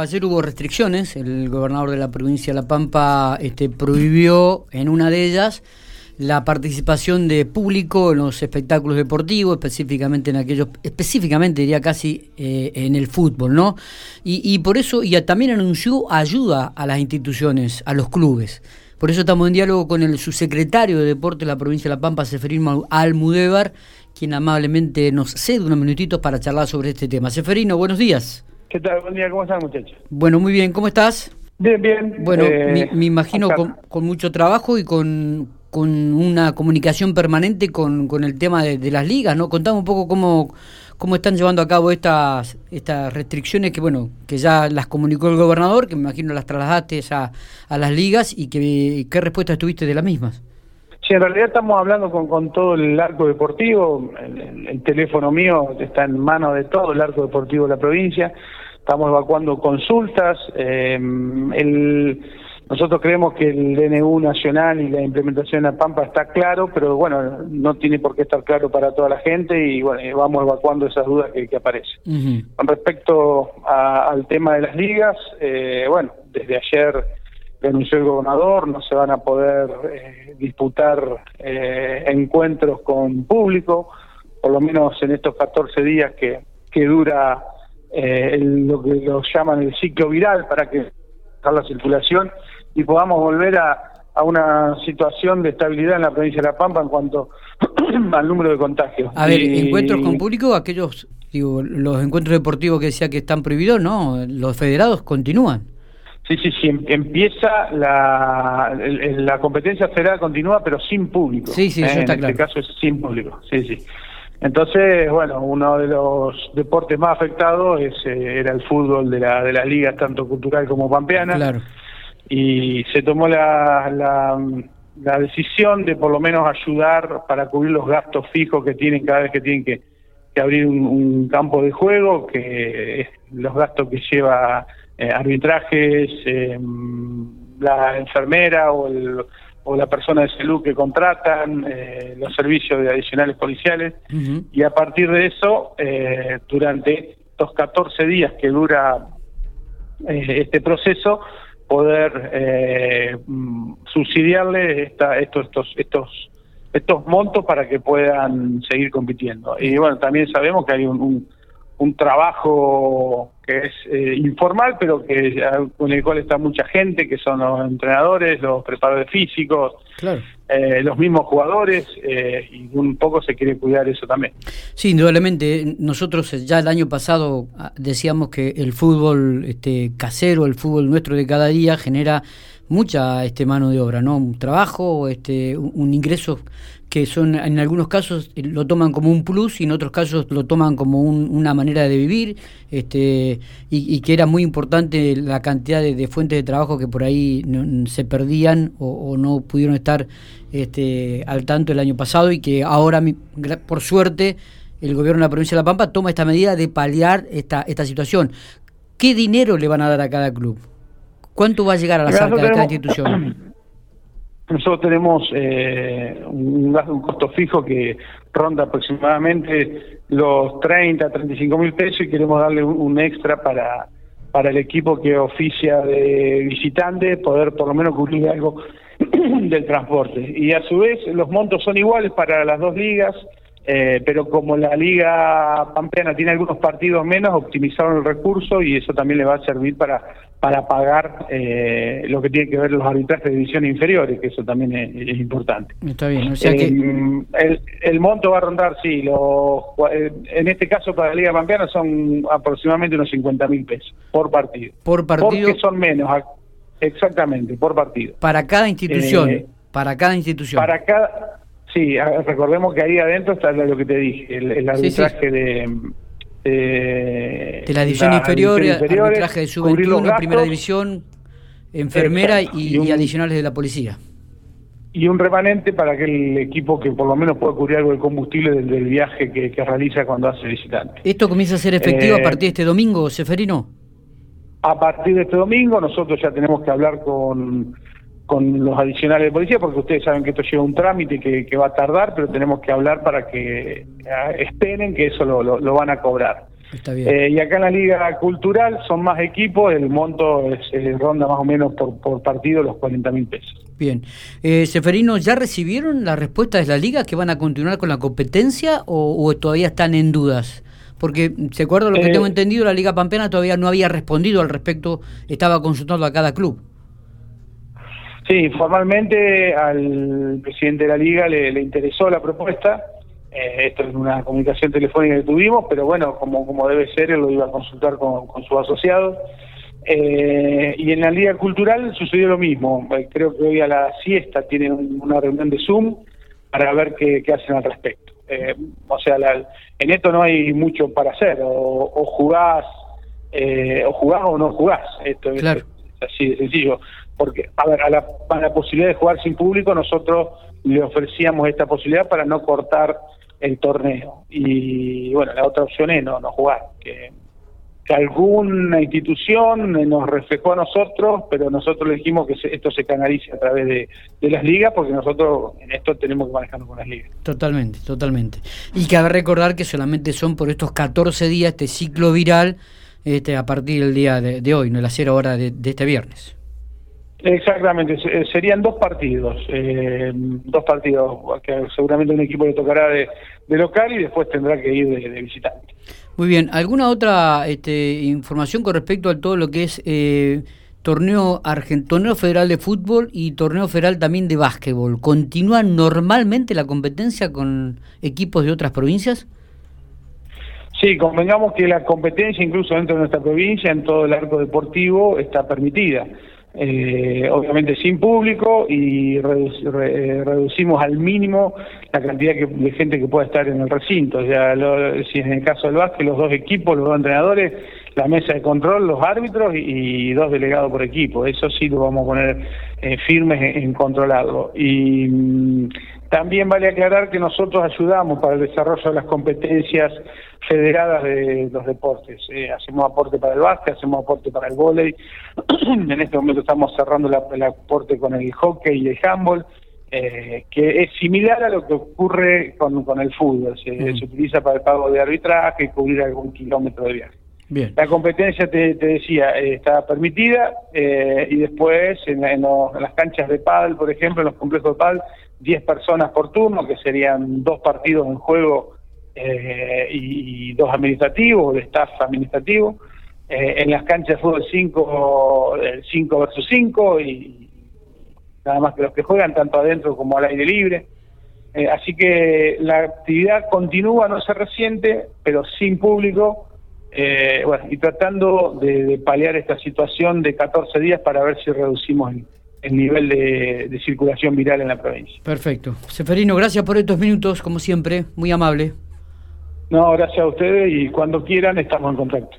Ayer hubo restricciones. El gobernador de la provincia de La Pampa este, prohibió en una de ellas la participación de público en los espectáculos deportivos, específicamente en aquellos, específicamente diría casi eh, en el fútbol, ¿no? Y, por eso, y también anunció ayuda a las instituciones, a los clubes. Por eso estamos en diálogo con el subsecretario de Deporte de la provincia de La Pampa, Seferino Almudévar, quien amablemente nos cede unos minutitos para charlar sobre este tema. Seferino, buenos días. ¿Qué tal? Buen día, ¿cómo están muchachos? Bueno, muy bien, ¿cómo estás? Bien, bien. Bueno, eh, me, imagino con, mucho trabajo y con, con una comunicación permanente con, con el tema de, las ligas, ¿no? Contame un poco cómo, cómo están llevando a cabo estas, estas restricciones que, bueno, que ya las comunicó el gobernador, que me imagino las trasladaste a, a las ligas y que, qué respuesta tuviste de las mismas. Sí, en realidad estamos hablando con, con todo el arco deportivo, el, teléfono mío está en manos de todo el arco deportivo de la provincia, estamos evacuando consultas, eh, nosotros creemos que el DNU nacional y la implementación en la Pampa está claro, pero bueno, no tiene por qué estar claro para toda la gente y bueno, vamos evacuando esas dudas que, aparecen. Con respecto al tema de las ligas, eh, bueno, desde ayer denunció el gobernador, no se van a poder eh, disputar eh, encuentros con público, por lo menos en estos 14 días que, que dura eh, lo que lo llaman el ciclo viral para que la circulación y podamos volver a, a una situación de estabilidad en la provincia de La Pampa en cuanto al número de contagios. A ver, encuentros con público, aquellos, digo, los encuentros deportivos que decía que están prohibidos, ¿no? Los federados continúan. Sí, sí, sí, em, empieza la, la competencia federal continúa, pero sin público. Sí, sí, eso ¿eh? está en este caso es sin público, sí, sí. Entonces, bueno, uno de los deportes más afectados es, eh, era el fútbol de la de las ligas, tanto cultural como pampeana. Claro. Y se tomó la, la, la decisión de por lo menos ayudar para cubrir los gastos fijos que tienen cada vez que tienen que, que abrir un, un campo de juego, que es los gastos que lleva eh, arbitrajes, eh, la enfermera o, el, o la persona de salud que contratan, eh, los servicios de adicionales policiales, y a partir de eso, eh, durante estos 14 días que dura eh, este proceso, poder eh, subsidiarle esta, estos, estos, estos, estos montos para que puedan seguir compitiendo. Y bueno, también sabemos que hay un, un un trabajo que es eh, informal, pero que con el cual está mucha gente, que son los entrenadores, los preparadores físicos, eh, los mismos jugadores, eh, y un poco se quiere cuidar eso también. Sí, indudablemente. Nosotros ya el año pasado ah, decíamos que el fútbol este, casero, el fútbol nuestro de cada día, genera mucha este mano de obra, ¿no? Un trabajo, este, un ingreso que son en algunos casos eh, lo toman como un plus y en otros casos lo toman como una manera de vivir este y, que era muy importante la cantidad de, fuentes de trabajo que por ahí se perdían o, no pudieron estar este, al tanto el año pasado y que ahora por suerte el gobierno de la provincia de La Pampa toma esta medida de paliar esta, esta situación. ¿Qué dinero le van a dar a cada club? ¿Cuánto va a llegar a la arcas de cada institución? Nosotros tenemos eh, un, un, costo fijo que ronda aproximadamente los 30, 35 mil pesos y queremos darle un, extra para, para el equipo que oficia de visitante, poder por lo menos cubrir algo del transporte. Y a su vez los montos son iguales para las dos ligas, eh, pero como la Liga Pampeana tiene algunos partidos menos, optimizaron el recurso y eso también le va a servir para, para pagar eh, lo que tiene que ver los arbitrajes de divisiones inferiores, que eso también es, importante. Está bien, o sea que... Eh, el, monto va a rondar, sí, los, en este caso para la Liga Pampeana son aproximadamente unos 50 mil pesos por partido. Por partido. Porque son menos, exactamente, por partido. Para cada institución. para cada institución. Para cada Sí, recordemos que ahí adentro está lo que te dije, el, arbitraje de... de la división inferior, arbitraje de sub-21, primera división, enfermera y, adicionales de la policía. Y un remanente para que el equipo que por lo menos pueda cubrir algo del combustible del, viaje que, realiza cuando hace visitante. ¿Esto comienza a ser efectivo a eh, partir de este domingo, Seferino? A partir de este domingo nosotros ya tenemos que hablar con con los adicionales de policía, porque ustedes saben que esto lleva un trámite que, que va a tardar, pero tenemos que hablar para que eh, esperen que eso lo, lo, van a cobrar. Está bien. Eh, y acá en la Liga Cultural son más equipos, el monto es, ronda más o menos por, por partido los 40 mil pesos. Bien. Eh, Seferino, ¿ya recibieron la respuesta de la Liga que van a continuar con la competencia o, todavía están en dudas? Porque, ¿se acuerda lo que tengo entendido? La Liga Pampeana todavía no había respondido al respecto, estaba consultando a cada club. Sí, formalmente al presidente de la liga le, interesó la propuesta. Eh, esto es una comunicación telefónica que tuvimos, pero bueno, como, como debe ser, él lo iba a consultar con, con su asociado. Eh, y en la Liga Cultural sucedió lo mismo. Eh, creo que hoy a la siesta tienen una reunión de Zoom para ver qué, hacen al respecto. o sea, en esto no hay mucho para hacer. O, jugás, o jugás o no jugás. Esto es, así de sencillo porque, a ver, a la, la posibilidad de jugar sin público, nosotros le ofrecíamos esta posibilidad para no cortar el torneo. Y bueno, la otra opción es no, no jugar, que, que alguna institución nos reflejó a nosotros, pero nosotros le dijimos que esto se canalice a través de, de, las ligas, porque nosotros en esto tenemos que manejarnos con las ligas. Totalmente, totalmente. Y cabe recordar que solamente son por estos 14 días este ciclo viral este, a partir del día de, hoy, no la cero hora de este viernes. Exactamente, eh, serían dos partidos, eh, dos partidos que seguramente un equipo le tocará de, local y después tendrá que ir de, visitante. Muy bien, ¿alguna otra este, información con respecto a todo lo que es eh, torneo, torneo federal de fútbol y torneo federal también de básquetbol? ¿Continúa normalmente la competencia con equipos de otras provincias? Sí, convengamos que la competencia incluso dentro de nuestra provincia, en todo el arco deportivo, está permitida eh, obviamente sin público y eh, reducimos al mínimo la cantidad de gente que pueda estar en el recinto. Ya si en el caso del básquet, los dos equipos, los dos entrenadores, la mesa de control, los árbitros y, dos delegados por equipo. Eso sí lo vamos a poner eh, firmes en, controlarlo. Y mm, también vale aclarar que nosotros ayudamos para el desarrollo de las competencias federadas de los deportes. Eh, hacemos aporte para el básquet, hacemos aporte para el vóley. en este momento estamos cerrando el aporte con el hockey y el handball, eh, que es similar a lo que ocurre con, con el fútbol. Se, utiliza para el pago de arbitraje y cubrir algún kilómetro de viaje. La competencia, te, decía, eh, está permitida y después en, las canchas de pádel, por ejemplo, en los complejos de pádel, 10 personas por turno, que serían dos partidos en juego eh, y, dos administrativos, de staff administrativo. Eh, en las canchas de fútbol 5, 5 versus 5 y nada más que los que juegan tanto adentro como al aire libre. Eh, así que la actividad continúa, no se resiente, pero sin público, bueno, y tratando de, paliar esta situación de 14 días para ver si reducimos el, el nivel de, circulación viral en la provincia. Perfecto. Seferino, gracias por estos minutos, como siempre, muy amable. No, gracias a ustedes y cuando quieran estamos en contacto.